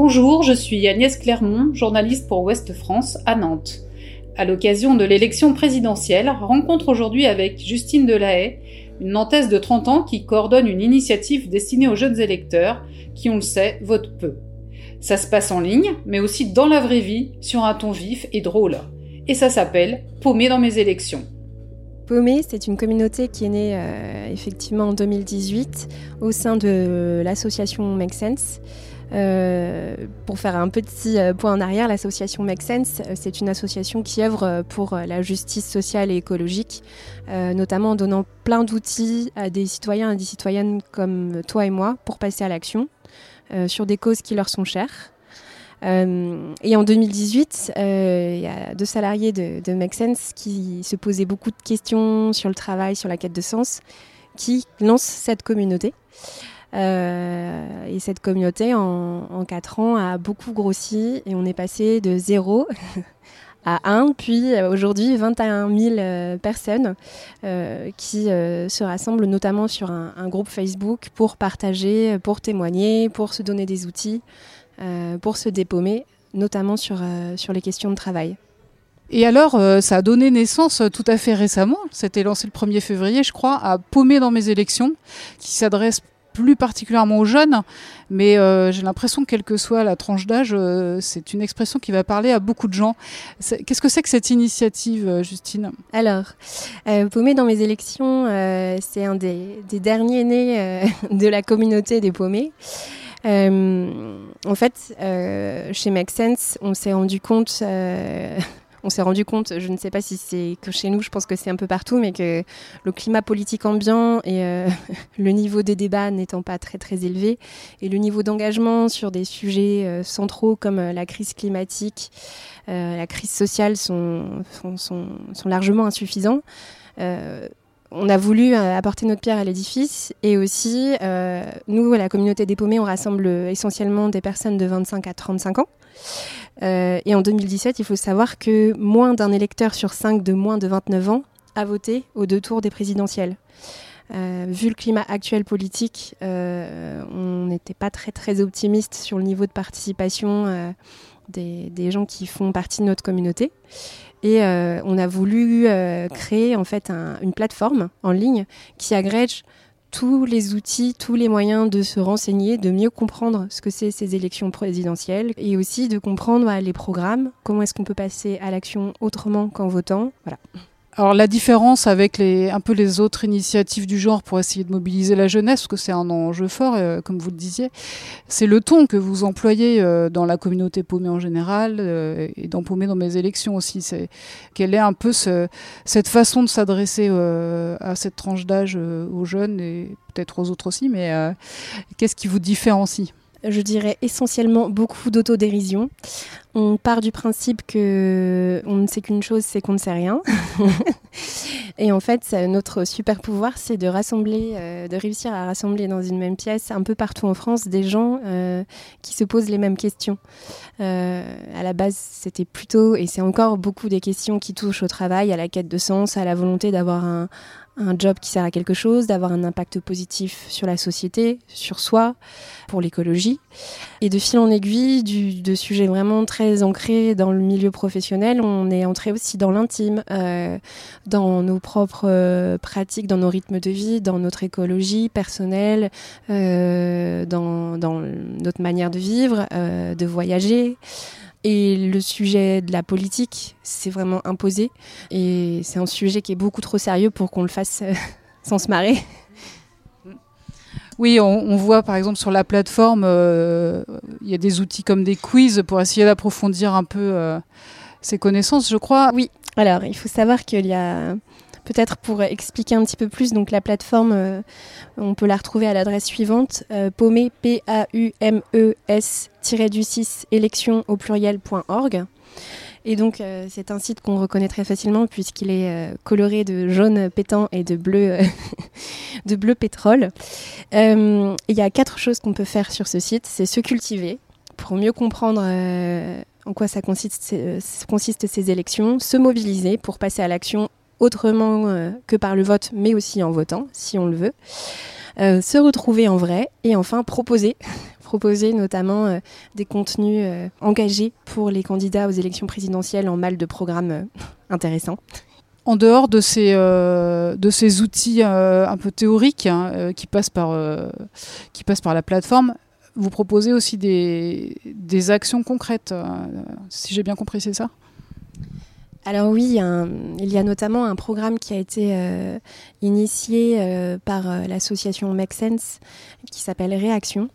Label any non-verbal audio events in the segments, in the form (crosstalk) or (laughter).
Bonjour, je suis Agnès Clermont, journaliste pour Ouest France à Nantes. À l'occasion de l'élection présidentielle, rencontre aujourd'hui avec Justine Delahaye, une Nantaise de 30 ans qui coordonne une initiative destinée aux jeunes électeurs qui, on le sait, votent peu. Ça se passe en ligne, mais aussi dans la vraie vie, sur un ton vif et drôle. Et ça s'appelle Paumé dans mes élections. Paumé, c'est une communauté qui est née euh, effectivement en 2018 au sein de l'association Make Sense. Euh, pour faire un petit euh, point en arrière, l'association Make Sense, euh, c'est une association qui œuvre pour la justice sociale et écologique, notamment en donnant plein d'outils à des citoyens et des citoyennes comme toi et moi pour passer à l'action sur des causes qui leur sont chères. et en 2018, il y a deux salariés de, de Make Sense qui se posaient beaucoup de questions sur le travail, sur la quête de sens, qui lancent cette communauté. Euh, et cette communauté, en, en 4 ans, a beaucoup grossi et on est passé de 0 (laughs) à 1, puis euh, aujourd'hui 21 000 euh, personnes qui se rassemblent notamment sur un, un, groupe Facebook pour partager, pour témoigner, pour se donner des outils, pour se dépaumer, notamment sur, sur les questions de travail. Et alors, ça a donné naissance tout à fait récemment, c'était lancé le 1er février, je crois, à Paumer dans mes élections, qui s'adresse plus particulièrement aux jeunes, mais euh, j'ai l'impression que quelle que soit la tranche d'âge, euh, c'est une expression qui va parler à beaucoup de gens. Qu'est-ce que c'est que cette initiative, euh, Justine? Alors, Paumé dans mes élections, c'est un des, des, derniers nés (laughs) de la communauté des paumés. en fait, chez Make Sense, on s'est rendu compte on s'est rendu compte, je ne sais pas si c'est que chez nous, je pense que c'est un peu partout, mais que le climat politique ambiant et euh, (laughs) le niveau des débats n'étant pas très très élevé, et le niveau d'engagement sur des sujets euh, centraux comme euh, la crise climatique, la crise sociale sont, sont, sont largement insuffisants on a voulu apporter notre pierre à l'édifice et aussi, nous, à la communauté des paumés, on rassemble essentiellement des personnes de 25 à 35 ans. Euh, et en 2017, il faut savoir que moins d'un électeur sur cinq de moins de 29 ans a voté aux deux tours des présidentielles. Euh, vu le climat actuel politique, euh, on n'était pas très très optimiste sur le niveau de participation des, gens qui font partie de notre communauté. Et on a voulu créer en fait un, une plateforme en ligne qui agrège tous les outils, tous les moyens de se renseigner, de mieux comprendre ce que c'est ces élections présidentielles et aussi de comprendre les programmes, comment est-ce qu'on peut passer à l'action autrement qu'en votant? Voilà. Alors la différence avec les, un peu les autres initiatives du genre pour essayer de mobiliser la jeunesse, parce que c'est un enjeu fort, euh, comme vous le disiez, c'est le ton que vous employez euh, dans la communauté paumée en général euh, et dans paumée dans mes élections aussi. C'est quelle est un peu ce, cette façon de s'adresser à cette tranche d'âge aux jeunes et peut-être aux autres aussi, mais qu'est-ce qui vous différencie? Je dirais essentiellement beaucoup d'autodérision. On part du principe que on ne sait qu'une chose, c'est qu'on ne sait rien. (laughs) et en fait, notre super pouvoir, c'est de rassembler, euh, de réussir à rassembler dans une même pièce, un peu partout en France, des gens euh, qui se posent les mêmes questions. Euh, à la base, c'était plutôt, et c'est encore beaucoup des questions qui touchent au travail, à la quête de sens, à la volonté d'avoir un, un job qui sert à quelque chose, d'avoir un impact positif sur la société, sur soi, pour l'écologie. Et de fil en aiguille, du, de sujets vraiment très ancrés dans le milieu professionnel, on est entré aussi dans l'intime, euh, dans nos propres euh, pratiques, dans nos rythmes de vie, dans notre écologie personnelle, euh, dans, dans, notre manière de vivre, euh, de voyager. Et le sujet de la politique, c'est vraiment imposé. Et c'est un sujet qui est beaucoup trop sérieux pour qu'on le fasse euh, (laughs) sans se marrer. Oui, on, on, voit par exemple sur la plateforme, euh, il y a des outils comme des quiz pour essayer d'approfondir un peu euh, ses connaissances, je crois. Oui, alors il faut savoir qu'il y a Peut-être pour expliquer un petit peu plus, donc la plateforme, euh, on peut la retrouver à l'adresse suivante, euh, paumé, P-A-U-M-E-S, du 6, élection au pluriel.org. Et donc, euh, c'est un site qu'on reconnaît très facilement puisqu'il est euh, coloré de jaune pétant et de bleu, (laughs) de bleu pétrole. Il y a quatre choses qu'on peut faire sur ce site. C'est se cultiver pour mieux comprendre en quoi ça consiste, consiste ces élections, se mobiliser pour passer à l'action autrement euh, que par le vote, mais aussi en votant, si on le veut. se retrouver en vrai et enfin proposer (laughs) proposer notamment des contenus engagés pour les candidats aux élections présidentielles en mal de programmes intéressants en dehors de ces, euh, outils euh, un peu théoriques hein, euh, qui, passent par, qui passent par la plateforme, vous proposez aussi des, des actions concrètes, si j'ai bien compris, c'est ça? Alors oui, il y a notamment un programme qui a été initié par l'association Make Sense qui s'appelle Réaction,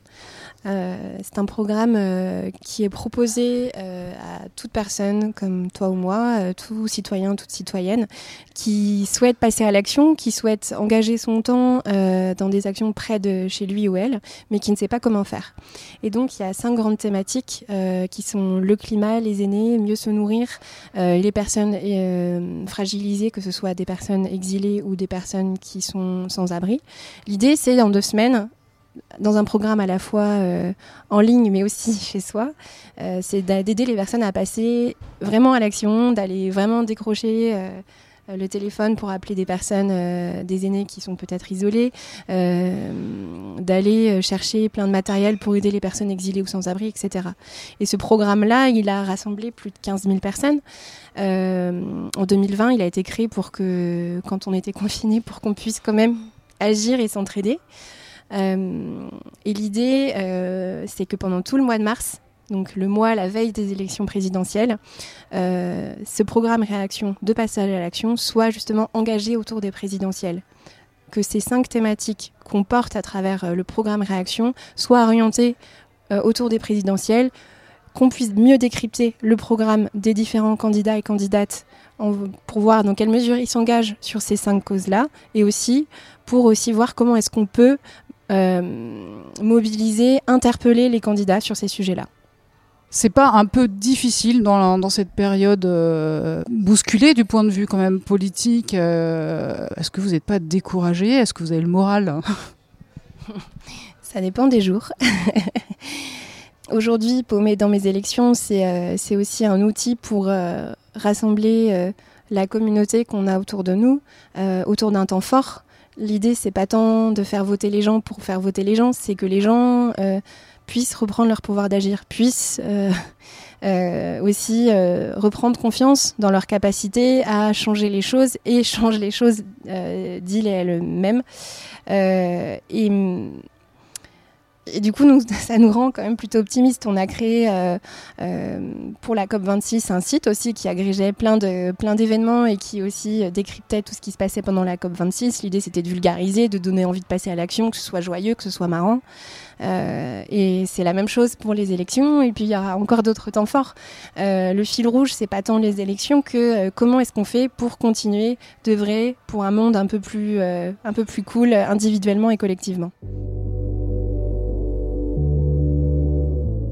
euh, c'est un programme euh, qui est proposé euh, à toute personne comme toi ou moi, tout citoyen, toute citoyenne, qui souhaite passer à l'action, qui souhaite engager son temps dans des actions près de chez lui ou elle, mais qui ne sait pas comment faire. Et donc il y a cinq grandes thématiques qui sont le climat, les aînés, mieux se nourrir, les personnes fragilisées, que ce soit des personnes exilées ou des personnes qui sont sans abri. L'idée, c'est en deux semaines dans un programme à la fois euh, en ligne mais aussi (laughs) chez soi, euh, c'est d'aider les personnes à passer vraiment à l'action, d'aller vraiment décrocher euh, le téléphone pour appeler des personnes, des aînés qui sont peut-être isolés, d'aller chercher plein de matériel pour aider les personnes exilées ou sans abri, etc. Et ce programme-là, il a rassemblé plus de 15 000 personnes. en 2020, il a été créé pour que, quand on était confiné, pour qu'on puisse quand même agir et s'entraider. Euh, et l'idée, euh, c'est que pendant tout le mois de mars, donc le mois, la veille des élections présidentielles, euh, ce programme réaction de passage à l'action soit justement engagé autour des présidentielles. Que ces cinq thématiques qu'on porte à travers le programme réaction soient orientées autour des présidentielles, qu'on puisse mieux décrypter le programme des différents candidats et candidates pour voir dans quelle mesure ils s'engagent sur ces cinq causes-là, et aussi pour aussi voir comment est-ce qu'on peut mobiliser, interpeller les candidats sur ces sujets-là. C'est pas un peu difficile dans, dans cette période euh, bousculée du point de vue quand même politique euh, Est-ce que vous n'êtes pas découragé? Est-ce que vous avez le moral? (laughs) Ça dépend des jours. (laughs) Aujourd'hui, paumer dans mes élections, c'est aussi un outil pour rassembler la communauté qu'on a autour de nous, autour d'un temps fort. L'idée, c'est pas tant de faire voter les gens pour faire voter les gens, c'est que les gens euh, puissent reprendre leur pouvoir d'agir, puissent euh, (laughs) euh, aussi reprendre confiance dans leur capacité à changer les choses et changer les choses elle-même. et et du coup, nous, (laughs) ça nous rend quand même plutôt optimistes. On a créé euh, euh, pour la COP26 un site aussi qui agrégeait plein de plein d'événements et qui aussi euh, décryptait tout ce qui se passait pendant la COP26. L'idée, c'était de vulgariser, de donner envie de passer à l'action, que ce soit joyeux, que ce soit marrant. et c'est la même chose pour les élections. Et puis il y aura encore d'autres temps forts. le fil rouge, c'est pas tant les élections que comment est-ce qu'on fait pour continuer d'œuvrer pour un monde un peu plus un peu plus cool individuellement et collectivement.